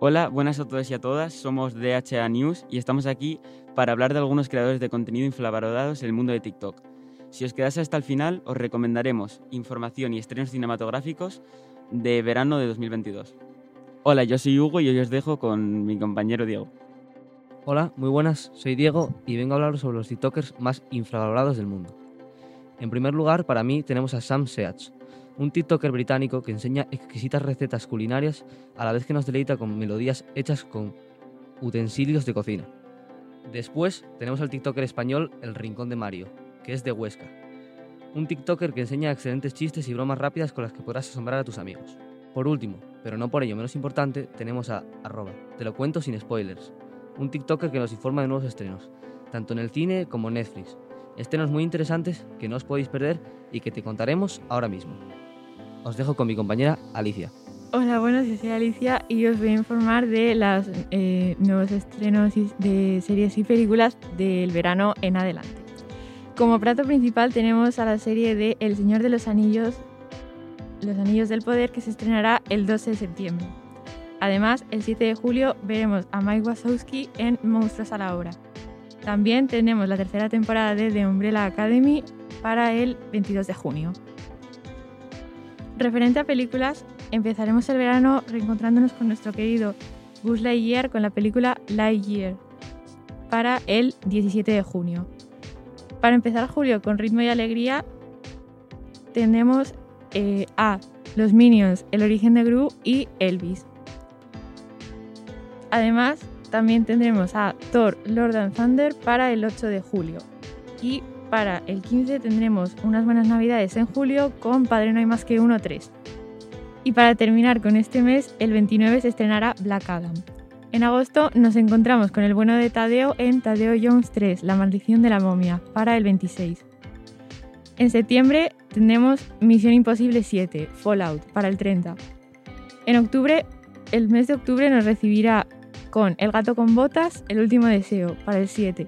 Hola, buenas a todos y a todas. Somos DHA News y estamos aquí para hablar de algunos creadores de contenido infravalorados en el mundo de TikTok. Si os quedáis hasta el final, os recomendaremos información y estrenos cinematográficos de verano de 2022. Hola, yo soy Hugo y hoy os dejo con mi compañero Diego. Hola, muy buenas, soy Diego y vengo a hablar sobre los TikTokers más infravalorados del mundo. En primer lugar, para mí tenemos a Sam Seats, un TikToker británico que enseña exquisitas recetas culinarias a la vez que nos deleita con melodías hechas con utensilios de cocina. Después tenemos al TikToker español El Rincón de Mario, que es de Huesca. Un TikToker que enseña excelentes chistes y bromas rápidas con las que podrás asombrar a tus amigos. Por último, pero no por ello menos importante, tenemos a arroba, te lo cuento sin spoilers, un TikToker que nos informa de nuevos estrenos, tanto en el cine como en Netflix. Estrenos muy interesantes que no os podéis perder y que te contaremos ahora mismo. Os dejo con mi compañera Alicia. Hola, buenas, yo soy Alicia y os voy a informar de los eh, nuevos estrenos de series y películas del verano en adelante. Como plato principal tenemos a la serie de El Señor de los Anillos, Los Anillos del Poder, que se estrenará el 12 de septiembre. Además, el 7 de julio veremos a Mike Wazowski en Monstruos a la Obra. También tenemos la tercera temporada de The Umbrella Academy para el 22 de junio. Referente a películas, empezaremos el verano reencontrándonos con nuestro querido Buzz Lightyear con la película Lightyear para el 17 de junio. Para empezar julio con ritmo y alegría, tenemos eh, a Los Minions, El origen de Gru y Elvis. Además, también tendremos a Thor, Lord and Thunder para el 8 de julio. Y para el 15 tendremos unas buenas navidades en julio con Padre No hay más que uno 3. Y para terminar con este mes, el 29 se estrenará Black Adam. En agosto nos encontramos con el bueno de Tadeo en Tadeo Jones 3, La maldición de la momia, para el 26. En septiembre tendremos Misión Imposible 7, Fallout, para el 30. En octubre, el mes de octubre nos recibirá con El gato con botas, El último deseo, para el 7.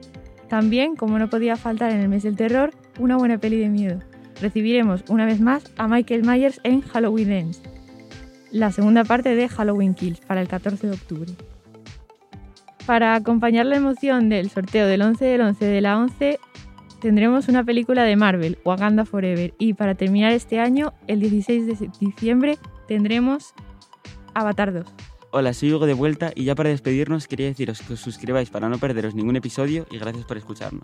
También, como no podía faltar en el mes del terror, una buena peli de miedo. Recibiremos una vez más a Michael Myers en Halloween Ends, la segunda parte de Halloween Kills, para el 14 de octubre. Para acompañar la emoción del sorteo del 11 del 11 de la 11, tendremos una película de Marvel, Wakanda Forever, y para terminar este año, el 16 de diciembre, tendremos Avatar 2. Hola, soy Hugo de vuelta y ya para despedirnos quería deciros que os suscribáis para no perderos ningún episodio y gracias por escucharnos.